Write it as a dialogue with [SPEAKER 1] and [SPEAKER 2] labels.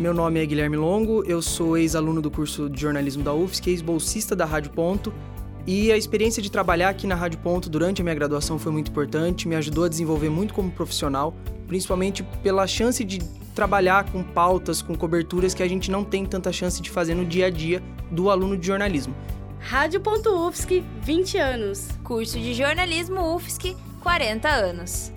[SPEAKER 1] Meu nome é Guilherme Longo, eu sou ex-aluno do curso de jornalismo da UFSC, ex-bolsista da Rádio Ponto. E a experiência de trabalhar aqui na Rádio Ponto durante a minha graduação foi muito importante, me ajudou a desenvolver muito como profissional, principalmente pela chance de trabalhar com pautas, com coberturas que a gente não tem tanta chance de fazer no dia a dia do aluno de jornalismo.
[SPEAKER 2] Rádio.UFSC, 20 anos.
[SPEAKER 3] Curso de jornalismo UFSC, 40 anos.